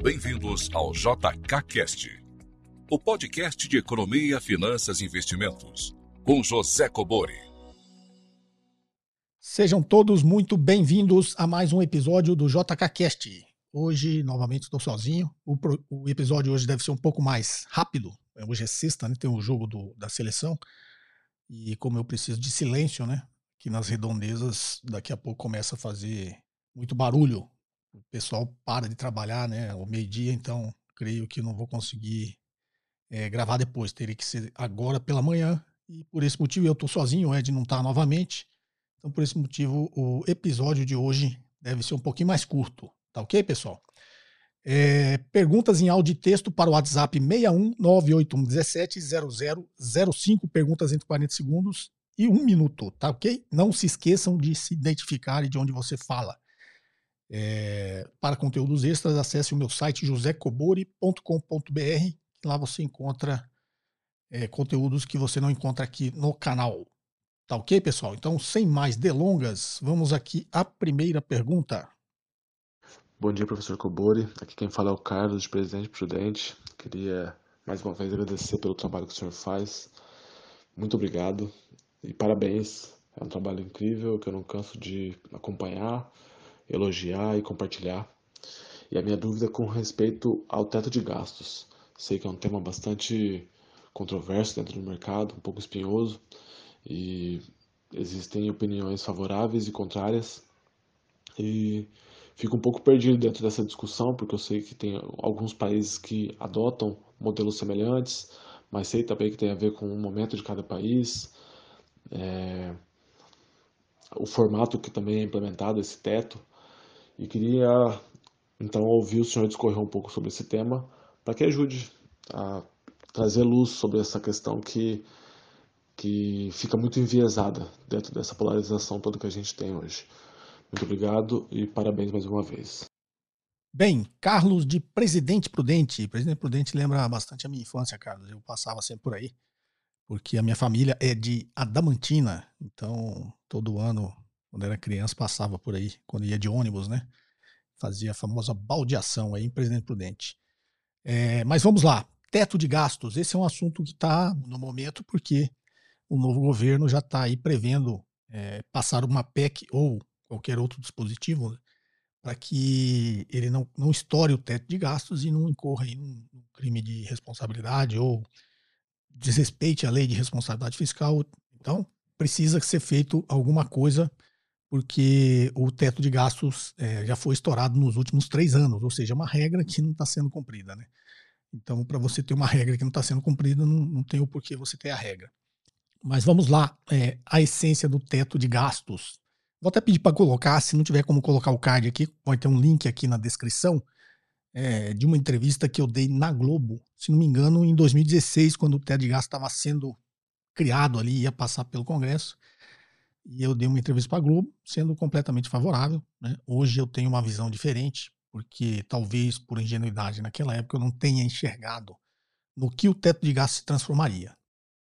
Bem-vindos ao JKCast, o podcast de economia, finanças e investimentos, com José Cobori. Sejam todos muito bem-vindos a mais um episódio do JKCast. Hoje, novamente, estou sozinho. O, pro, o, episódio hoje deve ser um pouco mais rápido. Hoje é sexta, né? Tem o jogo do, da seleção. E como eu preciso de silêncio, né? Que nas redondezas daqui a pouco começa a fazer muito barulho. O pessoal para de trabalhar, né? Ao meio-dia, então creio que não vou conseguir é, gravar depois. Teria que ser agora pela manhã. E por esse motivo eu estou sozinho, o Ed não está novamente. Então, por esse motivo, o episódio de hoje deve ser um pouquinho mais curto. Tá ok, pessoal? É, perguntas em áudio e texto para o WhatsApp 61 981 17 0005. Perguntas entre 40 segundos e um minuto, tá ok? Não se esqueçam de se identificar e de onde você fala. É, para conteúdos extras, acesse o meu site josecobori.com.br. Lá você encontra é, conteúdos que você não encontra aqui no canal. Tá ok, pessoal? Então, sem mais delongas, vamos aqui à primeira pergunta. Bom dia, professor Cobori. Aqui quem fala é o Carlos, de Presidente Prudente. Queria mais uma vez agradecer pelo trabalho que o senhor faz. Muito obrigado e parabéns. É um trabalho incrível que eu não canso de acompanhar elogiar e compartilhar. E a minha dúvida é com respeito ao teto de gastos. Sei que é um tema bastante controverso dentro do mercado, um pouco espinhoso, e existem opiniões favoráveis e contrárias. E fico um pouco perdido dentro dessa discussão, porque eu sei que tem alguns países que adotam modelos semelhantes, mas sei também que tem a ver com o momento de cada país, é, o formato que também é implementado, esse teto. E queria então ouvir o senhor discorrer um pouco sobre esse tema, para que ajude a trazer luz sobre essa questão que, que fica muito enviesada dentro dessa polarização toda que a gente tem hoje. Muito obrigado e parabéns mais uma vez. Bem, Carlos de Presidente Prudente. Presidente Prudente lembra bastante a minha infância, Carlos. Eu passava sempre por aí, porque a minha família é de Adamantina, então todo ano quando era criança, passava por aí, quando ia de ônibus, né? Fazia a famosa baldeação aí em Presidente Prudente. É, mas vamos lá, teto de gastos. Esse é um assunto que está no momento porque o novo governo já está aí prevendo é, passar uma PEC ou qualquer outro dispositivo né, para que ele não, não estoure o teto de gastos e não incorra em um crime de responsabilidade ou desrespeite a lei de responsabilidade fiscal. Então, precisa ser feito alguma coisa porque o teto de gastos é, já foi estourado nos últimos três anos, ou seja, é uma regra que não está sendo cumprida. Né? Então, para você ter uma regra que não está sendo cumprida, não, não tem o porquê você ter a regra. Mas vamos lá, é, a essência do teto de gastos. Vou até pedir para colocar, se não tiver como colocar o card aqui, vai ter um link aqui na descrição é, de uma entrevista que eu dei na Globo, se não me engano, em 2016, quando o teto de gastos estava sendo criado ali, ia passar pelo Congresso. E eu dei uma entrevista para a Globo, sendo completamente favorável. Né? Hoje eu tenho uma visão diferente, porque talvez por ingenuidade naquela época eu não tenha enxergado no que o teto de gastos se transformaria.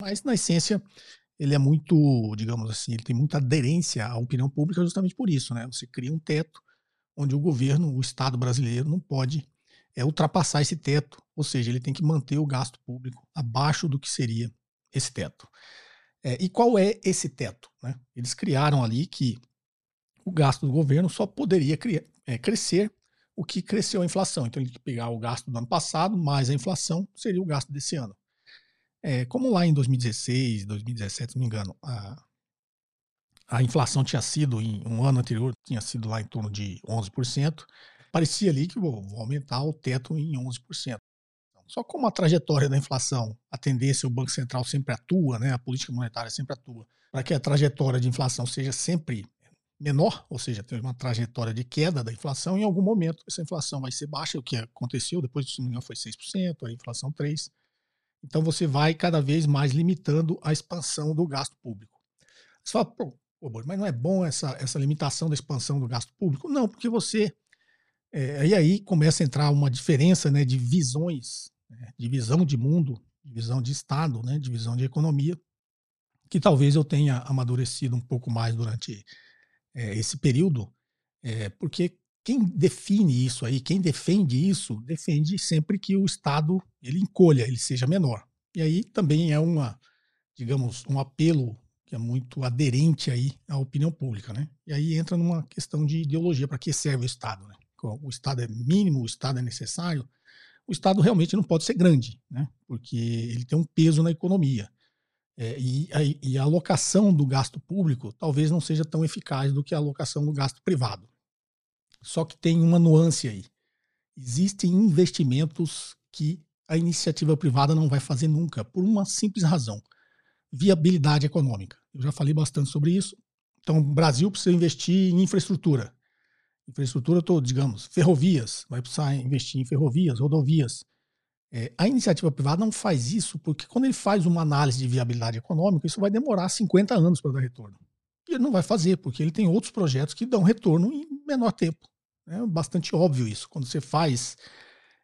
Mas, na essência, ele é muito, digamos assim, ele tem muita aderência à opinião pública justamente por isso. Né? Você cria um teto onde o governo, o Estado brasileiro, não pode é, ultrapassar esse teto, ou seja, ele tem que manter o gasto público abaixo do que seria esse teto. É, e qual é esse teto? Né? Eles criaram ali que o gasto do governo só poderia criar, é, crescer o que cresceu a inflação. Então, ele tem que pegar o gasto do ano passado mais a inflação, seria o gasto desse ano. É, como lá em 2016, 2017, se não me engano, a, a inflação tinha sido, em um ano anterior, tinha sido lá em torno de 11%, parecia ali que vou, vou aumentar o teto em 11%. Só como a trajetória da inflação, a tendência, o Banco Central sempre atua, né, a política monetária sempre atua, para que a trajetória de inflação seja sempre menor, ou seja, tem uma trajetória de queda da inflação, em algum momento essa inflação vai ser baixa, o que aconteceu, depois, se não me foi 6%, a inflação 3%. Então você vai cada vez mais limitando a expansão do gasto público. Você fala, pô, mas não é bom essa, essa limitação da expansão do gasto público? Não, porque você. É, e aí começa a entrar uma diferença né, de visões né, de visão de mundo, de visão de Estado, né, de visão de economia, que talvez eu tenha amadurecido um pouco mais durante é, esse período, é, porque quem define isso aí, quem defende isso, defende sempre que o Estado ele encolha, ele seja menor. E aí também é uma, digamos, um apelo que é muito aderente aí à opinião pública, né? E aí entra numa questão de ideologia, para que serve o Estado, né? O Estado é mínimo, o Estado é necessário. O Estado realmente não pode ser grande, né? Porque ele tem um peso na economia. É, e, a, e a alocação do gasto público talvez não seja tão eficaz do que a alocação do gasto privado. Só que tem uma nuance aí. Existem investimentos que a iniciativa privada não vai fazer nunca, por uma simples razão: viabilidade econômica. Eu já falei bastante sobre isso. Então, o Brasil precisa investir em infraestrutura. Infraestrutura, tô, digamos, ferrovias, vai precisar investir em ferrovias, rodovias. É, a iniciativa privada não faz isso porque quando ele faz uma análise de viabilidade econômica, isso vai demorar 50 anos para dar retorno. E ele não vai fazer, porque ele tem outros projetos que dão retorno em menor tempo. É bastante óbvio isso. Quando você faz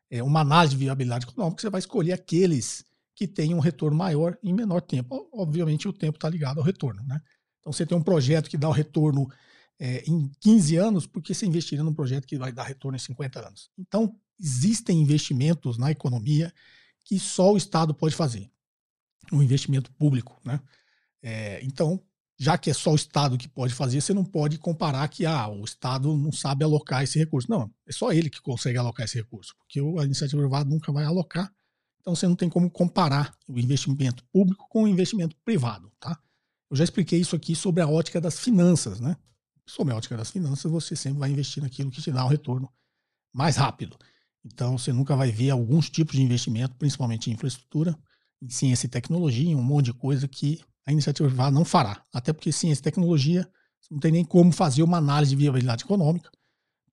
é, uma análise de viabilidade econômica, você vai escolher aqueles que têm um retorno maior em menor tempo. Obviamente, o tempo está ligado ao retorno. Né? Então, você tem um projeto que dá o retorno é, em 15 anos, porque você investiria num projeto que vai dar retorno em 50 anos. Então, existem investimentos na economia que só o Estado pode fazer. Um investimento público. Né? É, então, já que é só o Estado que pode fazer, você não pode comparar que ah, o Estado não sabe alocar esse recurso. Não, é só ele que consegue alocar esse recurso, porque a iniciativa privada nunca vai alocar. Então você não tem como comparar o investimento público com o investimento privado, tá? Eu já expliquei isso aqui sobre a ótica das finanças, né? Ótica das finanças, você sempre vai investir naquilo que te dá um retorno mais rápido. Então você nunca vai ver alguns tipos de investimento, principalmente em infraestrutura, em ciência e tecnologia, em um monte de coisa que a iniciativa privada não fará. Até porque ciência e tecnologia não tem nem como fazer uma análise de viabilidade econômica,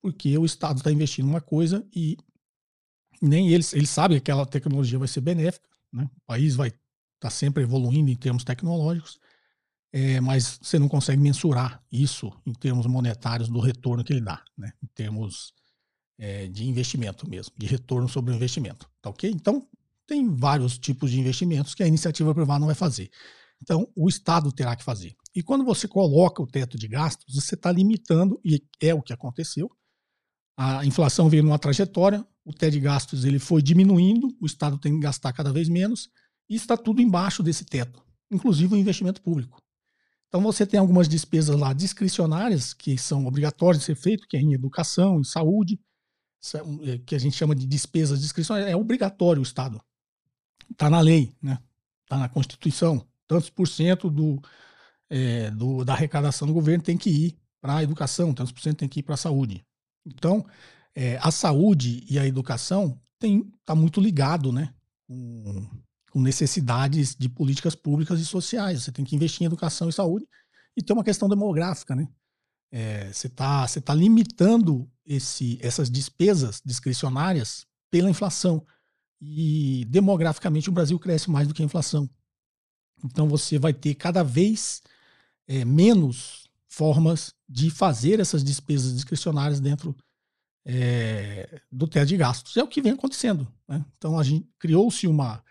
porque o Estado está investindo uma coisa e nem eles, eles sabem que aquela tecnologia vai ser benéfica, né? o país vai estar tá sempre evoluindo em termos tecnológicos, é, mas você não consegue mensurar isso em termos monetários do retorno que ele dá, né? em termos é, de investimento mesmo, de retorno sobre o investimento. Tá ok? Então, tem vários tipos de investimentos que a iniciativa privada não vai fazer. Então, o Estado terá que fazer. E quando você coloca o teto de gastos, você está limitando, e é o que aconteceu. A inflação veio numa trajetória, o teto de gastos ele foi diminuindo, o Estado tem que gastar cada vez menos, e está tudo embaixo desse teto, inclusive o investimento público. Então você tem algumas despesas lá discricionárias, que são obrigatórias de ser feito, que é em educação, em saúde, é, que a gente chama de despesas discricionárias, é obrigatório o Estado. Está na lei, né? Está na Constituição tantos por cento do, é, do, da arrecadação do governo tem que ir para a educação, tantos por cento tem que ir para a saúde. Então, é, a saúde e a educação está muito ligado né, com, com, necessidades de políticas públicas e sociais. Você tem que investir em educação e saúde e tem uma questão demográfica. Né? É, você está você tá limitando esse, essas despesas discricionárias pela inflação. E demograficamente o Brasil cresce mais do que a inflação. Então você vai ter cada vez é, menos formas de fazer essas despesas discricionárias dentro é, do teto de gastos. É o que vem acontecendo. Né? Então a gente criou-se uma,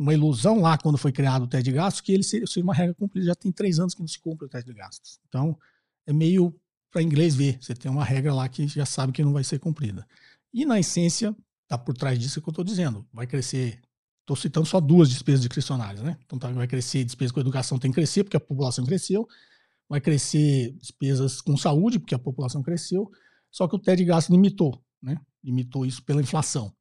uma ilusão lá quando foi criado o teto de gastos que ele seria, seria uma regra cumprida. Já tem três anos que não se cumpre o teto de gastos. Então é meio para inglês ver. Você tem uma regra lá que já sabe que não vai ser cumprida. E na essência, está por trás disso que eu estou dizendo. Vai crescer Estou citando só duas despesas discricionárias, né? Então tá, vai crescer despesa com educação tem que crescer porque a população cresceu, vai crescer despesas com saúde porque a população cresceu, só que o teto de gasto limitou, né? Limitou isso pela inflação.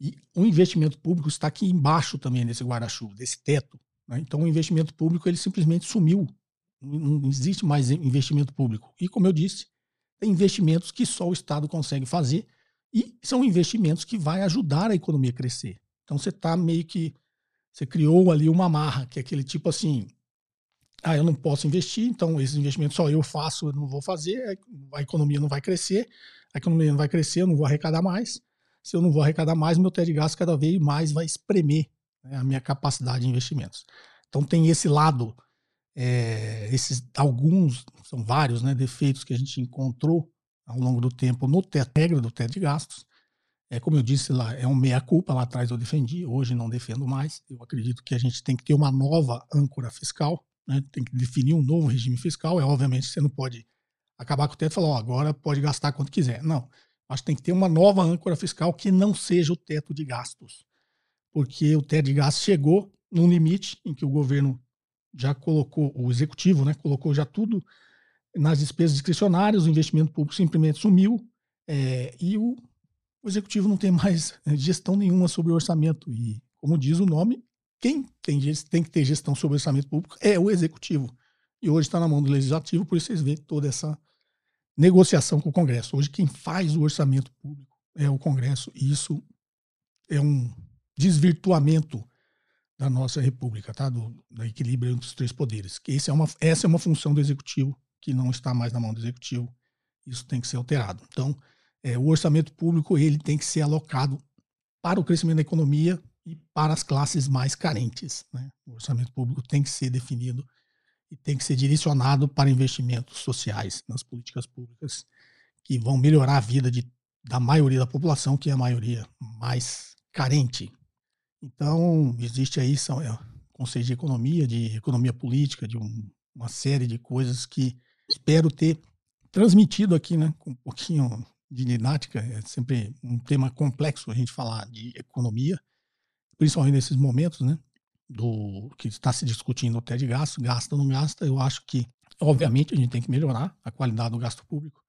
E o investimento público está aqui embaixo também nesse guarda-chuva, desse teto. Né? Então o investimento público ele simplesmente sumiu. Não existe mais investimento público. E como eu disse, tem investimentos que só o Estado consegue fazer e são investimentos que vai ajudar a economia a crescer. Então você está meio que. Você criou ali uma marra, que é aquele tipo assim. Ah, eu não posso investir, então esses investimentos só eu faço, eu não vou fazer, a economia não vai crescer, a economia não vai crescer, eu não vou arrecadar mais. Se eu não vou arrecadar mais, meu teto de gasto cada vez mais vai espremer né, a minha capacidade de investimentos. Então tem esse lado, é, esses alguns, são vários né, defeitos que a gente encontrou ao longo do tempo no teto, regra do teto de gastos, é como eu disse lá, é um meia-culpa. Lá atrás eu defendi, hoje não defendo mais. Eu acredito que a gente tem que ter uma nova âncora fiscal, né? tem que definir um novo regime fiscal. É obviamente você não pode acabar com o teto e falar, ó, agora pode gastar quanto quiser. Não. Acho que tem que ter uma nova âncora fiscal que não seja o teto de gastos. Porque o teto de gastos chegou num limite em que o governo já colocou, o executivo, né, colocou já tudo nas despesas discricionárias, o investimento público simplesmente sumiu, é, e o, o executivo não tem mais gestão nenhuma sobre o orçamento. E, como diz o nome, quem tem, tem que ter gestão sobre o orçamento público é o executivo. E hoje está na mão do legislativo, por isso vocês veem toda essa negociação com o Congresso. Hoje quem faz o orçamento público é o Congresso, e isso é um desvirtuamento da nossa república, tá? Do, do equilíbrio entre os três poderes. Que esse é uma, essa é uma função do executivo que não está mais na mão do executivo. Isso tem que ser alterado. Então, é, o orçamento público ele tem que ser alocado para o crescimento da economia e para as classes mais carentes. Né? O orçamento público tem que ser definido e tem que ser direcionado para investimentos sociais nas políticas públicas que vão melhorar a vida de, da maioria da população, que é a maioria mais carente. Então, existe aí são, é, conselho de economia, de economia política, de um, uma série de coisas que espero ter transmitido aqui, né, com um pouquinho de didática. É sempre um tema complexo a gente falar de economia, principalmente nesses momentos, né? Do que está se discutindo até de gasto, gasta ou não gasta, eu acho que, obviamente, a gente tem que melhorar a qualidade do gasto público,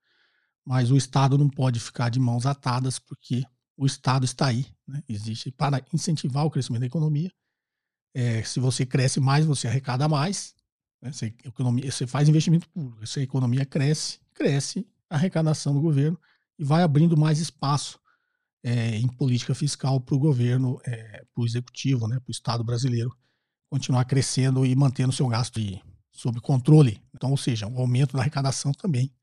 mas o Estado não pode ficar de mãos atadas, porque o Estado está aí, né? existe para incentivar o crescimento da economia. É, se você cresce mais, você arrecada mais, né? você, economia, você faz investimento público, se a economia cresce, cresce a arrecadação do governo e vai abrindo mais espaço é, em política fiscal para o governo, é, para o executivo, né, para o Estado brasileiro continuar crescendo e mantendo seu gasto de, sob controle. Então, ou seja, o aumento da arrecadação também,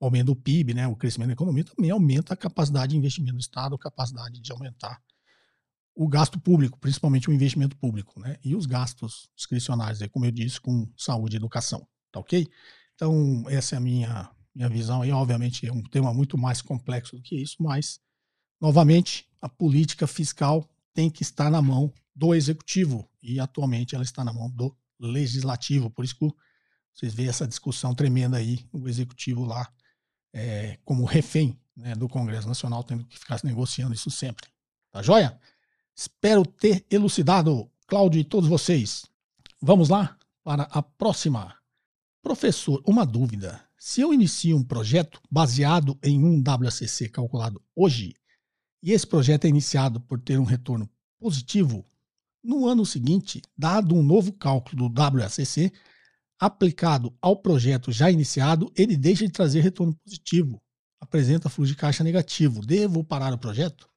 o aumento do PIB, né, o crescimento da economia também aumenta a capacidade de investimento do Estado, a capacidade de aumentar o gasto público, principalmente o investimento público, né, e os gastos discricionários, como eu disse, com saúde e educação, tá ok? Então, essa é a minha, minha visão aí, obviamente é um tema muito mais complexo do que isso, mas Novamente, a política fiscal tem que estar na mão do executivo e atualmente ela está na mão do legislativo. Por isso que vocês veem essa discussão tremenda aí, o executivo lá é, como refém né, do Congresso Nacional, tendo que ficar negociando isso sempre. Tá joia? Espero ter elucidado, Cláudio e todos vocês. Vamos lá para a próxima. Professor, uma dúvida. Se eu inicio um projeto baseado em um WACC calculado hoje, e esse projeto é iniciado por ter um retorno positivo, no ano seguinte, dado um novo cálculo do WACC aplicado ao projeto já iniciado, ele deixa de trazer retorno positivo, apresenta fluxo de caixa negativo. Devo parar o projeto?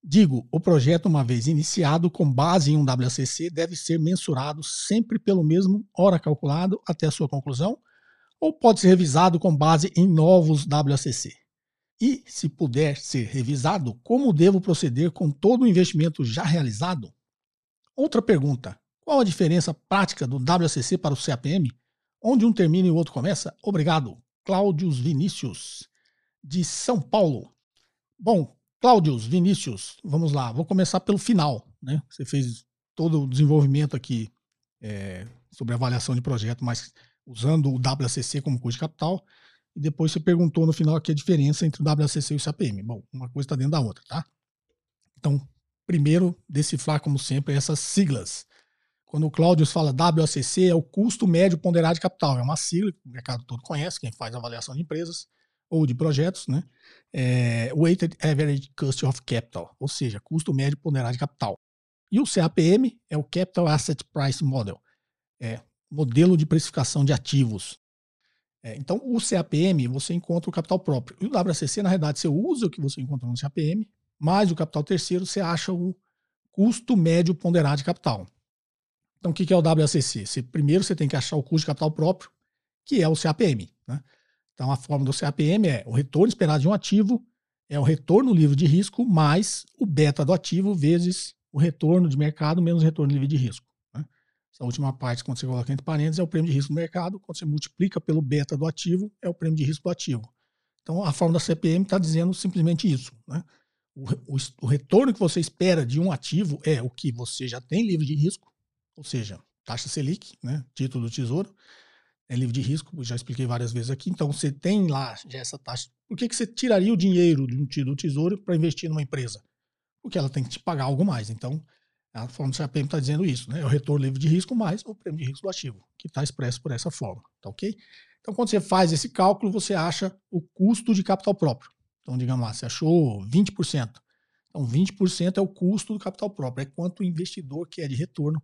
Digo, o projeto, uma vez iniciado com base em um WACC, deve ser mensurado sempre pelo mesmo hora calculado até a sua conclusão, ou pode ser revisado com base em novos WACC? E, se puder ser revisado, como devo proceder com todo o investimento já realizado? Outra pergunta: qual a diferença prática do WCC para o CAPM? Onde um termina e o outro começa? Obrigado. Cláudios Vinícius, de São Paulo. Bom, Cláudios Vinícius, vamos lá. Vou começar pelo final. Né? Você fez todo o desenvolvimento aqui é, sobre avaliação de projeto, mas usando o WCC como custo de capital. E depois você perguntou no final aqui a diferença entre o WACC e o CAPM. Bom, uma coisa está dentro da outra, tá? Então, primeiro, decifrar, como sempre, essas siglas. Quando o Cláudio fala WACC, é o custo médio ponderado de capital. É uma sigla que o mercado todo conhece, quem faz avaliação de empresas ou de projetos, né? É Weighted Average Cost of Capital, ou seja, custo médio ponderado de capital. E o CAPM é o Capital Asset Price Model, é modelo de precificação de ativos. É, então, o CAPM, você encontra o capital próprio. E o WACC, na realidade, você usa o que você encontrou no CAPM, mais o capital terceiro, você acha o custo médio ponderado de capital. Então, o que é o WACC? Você, primeiro, você tem que achar o custo de capital próprio, que é o CAPM. Né? Então, a fórmula do CAPM é o retorno esperado de um ativo, é o retorno livre de risco, mais o beta do ativo, vezes o retorno de mercado, menos o retorno livre de risco. Essa última parte, quando você coloca entre parênteses, é o prêmio de risco do mercado. Quando você multiplica pelo beta do ativo, é o prêmio de risco do ativo. Então, a forma da CPM está dizendo simplesmente isso. Né? O, o, o, retorno que você espera de um ativo é o que você já tem livre de risco, ou seja, taxa Selic, né? título do Tesouro, é livre de risco, já expliquei várias vezes aqui. Então você tem lá já essa taxa. Por que, que você tiraria o dinheiro do tesouro para investir numa empresa? Porque ela tem que te pagar algo mais. Então, a forma do CAPM está dizendo isso, né? É o retorno livre de risco mais o prêmio de risco do ativo, que está expresso por essa forma, tá ok? Então, quando você faz esse cálculo, você acha o custo de capital próprio. Então, digamos lá, você achou 20%. Então, 20% é o custo do capital próprio, é quanto o investidor quer de retorno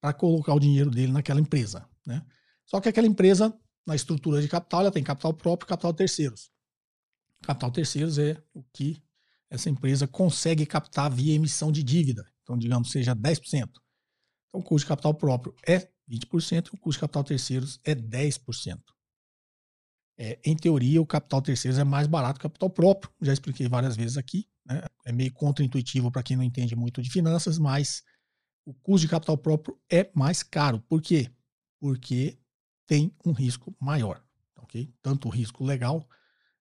para colocar o dinheiro dele naquela empresa, né? Só que aquela empresa, na estrutura de capital, ela tem capital próprio e capital terceiros. Capital terceiros é o que essa empresa consegue captar via emissão de dívida. Então, digamos, seja 10%. Então, o custo de capital próprio é 20% e o custo de capital terceiros é 10%. É, em teoria, o capital terceiros é mais barato que o capital próprio. Já expliquei várias vezes aqui. Né? É meio contraintuitivo para quem não entende muito de finanças, mas o custo de capital próprio é mais caro. Por quê? Porque tem um risco maior, ok? Tanto o risco legal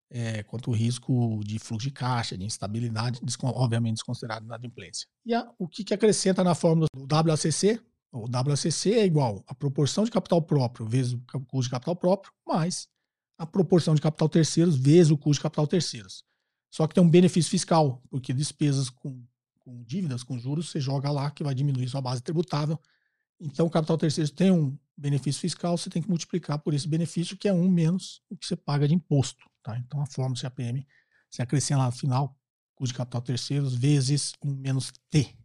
é, quanto o risco de fluxo de caixa, de instabilidade, obviamente desconsiderado na inadimplência. E a, o que, que acrescenta na fórmula do WACC? O WACC é igual a proporção de capital próprio vezes o custo de capital próprio, mais a proporção de capital terceiros vezes o custo de capital terceiros. Só que tem um benefício fiscal, porque despesas com, com dívidas, com juros, você joga lá que vai diminuir sua base tributável. Então, o capital terceiro tem um benefício fiscal, você tem que multiplicar por esse benefício, que é um menos o que você paga de imposto. Tá? Então, a fórmula você acrescenta lá no final, custo de capital terceiros vezes 1 menos T.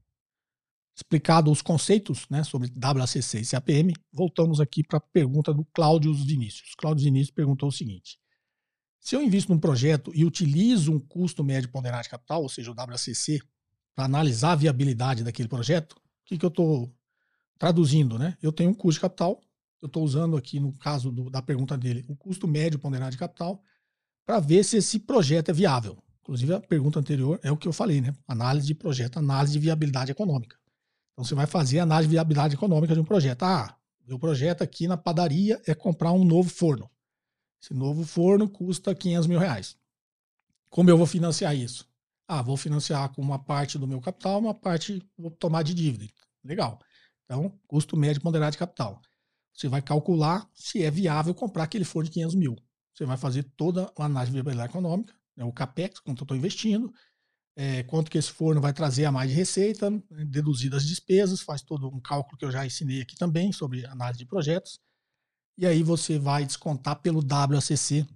Explicado os conceitos né, sobre WACC e CAPM, voltamos aqui para a pergunta do Cláudio Vinícius. Cláudio Vinícius perguntou o seguinte: se eu invisto num projeto e utilizo um custo médio ponderado de capital, ou seja, o WACC, para analisar a viabilidade daquele projeto, o que, que eu estou Traduzindo, né? Eu tenho um custo de capital, eu estou usando aqui, no caso do, da pergunta dele, o custo médio ponderado de capital, para ver se esse projeto é viável. Inclusive, a pergunta anterior é o que eu falei, né? Análise de projeto, análise de viabilidade econômica. Então, você vai fazer análise de viabilidade econômica de um projeto. Ah, meu projeto aqui na padaria é comprar um novo forno. Esse novo forno custa 500 mil reais. Como eu vou financiar isso? Ah, vou financiar com uma parte do meu capital, uma parte vou tomar de dívida. Legal. Então, custo médio ponderado de capital. Você vai calcular se é viável comprar aquele forno de 500 mil. Você vai fazer toda a análise de viabilidade econômica, né, o CAPEX, quanto eu estou investindo, é, quanto que esse forno vai trazer a mais de receita, né, deduzir as despesas, faz todo um cálculo que eu já ensinei aqui também sobre análise de projetos. E aí você vai descontar pelo WACC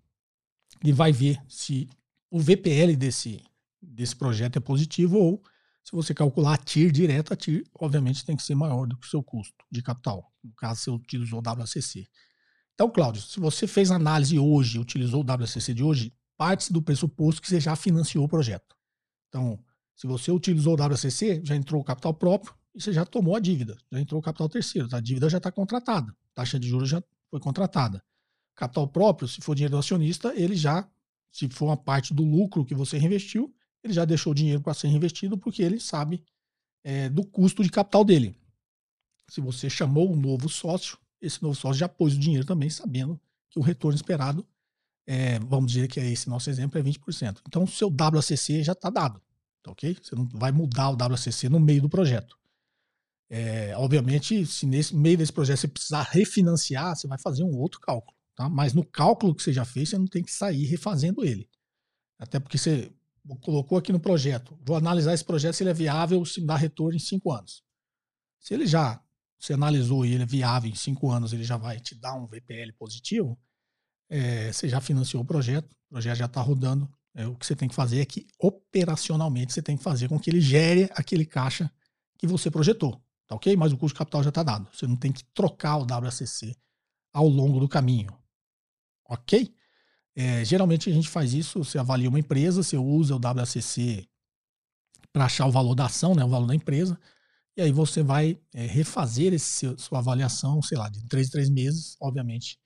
e vai ver se o VPL desse, desse projeto é positivo ou se você calcular a TIR direto, a TIR, obviamente, tem que ser maior do que o seu custo de capital, no caso, você utilizou o WACC. Então, Cláudio, se você fez análise hoje, utilizou o WACC de hoje, parte do pressuposto que você já financiou o projeto. Então, se você utilizou o WACC, já entrou o capital próprio e você já tomou a dívida, já entrou o capital terceiro, a dívida já está contratada, a taxa de juros já foi contratada. Capital próprio, se for dinheiro do acionista, ele já, se for uma parte do lucro que você reinvestiu, ele já deixou o dinheiro para ser reinvestido porque ele sabe é, do custo de capital dele. Se você chamou um novo sócio, esse novo sócio já pôs o dinheiro também, sabendo que o retorno esperado, é, vamos dizer que é esse nosso exemplo, é 20%. Então, o seu WACC já está dado, tá ok? Você não vai mudar o WACC no meio do projeto. É, obviamente, se nesse meio desse projeto você precisar refinanciar, você vai fazer um outro cálculo. Tá? Mas no cálculo que você já fez, você não tem que sair refazendo ele. Até porque você colocou aqui no projeto, vou analisar esse projeto se ele é viável, se dá retorno em cinco anos. Se ele já, se analisou e ele é viável em cinco anos, ele já vai te dar um VPL positivo, é, você já financiou o projeto, o projeto já está rodando. É, o que você tem que fazer é que operacionalmente você tem que fazer com que ele gere aquele caixa que você projetou, tá ok? Mas o custo de capital já está dado. Você não tem que trocar o WACC ao longo do caminho, ok? É, geralmente a gente faz isso, você avalia uma empresa, você usa o WACC para achar o valor da ação, né, o valor da empresa, e aí você vai é, refazer esse, sua avaliação, sei lá, de três em três meses, obviamente,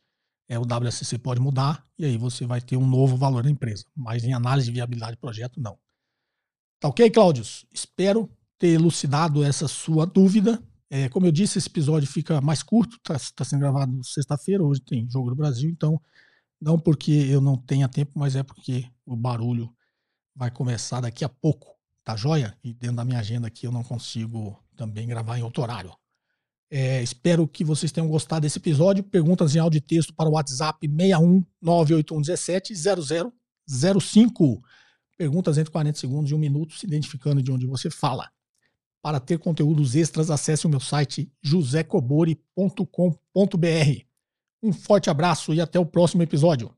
é, o WACC pode mudar, e aí você vai ter um novo valor da empresa, mas em análise de viabilidade do projeto, não. Tá ok, Cláudio? Espero ter elucidado essa sua dúvida. É, como eu disse, esse episódio fica mais curto, está tá sendo gravado sexta-feira, hoje tem Jogo do Brasil, então não porque eu não tenha tempo, mas é porque o barulho vai começar daqui a pouco, tá joia? E dentro da minha agenda aqui eu não consigo também gravar em outro horário. É, espero que vocês tenham gostado desse episódio. Perguntas em áudio e texto para o WhatsApp 61 98117 0005. Perguntas entre 40 segundos e um minuto, se identificando de onde você fala. Para ter conteúdos extras, acesse o meu site josecobori.com.br. Um forte abraço e até o próximo episódio.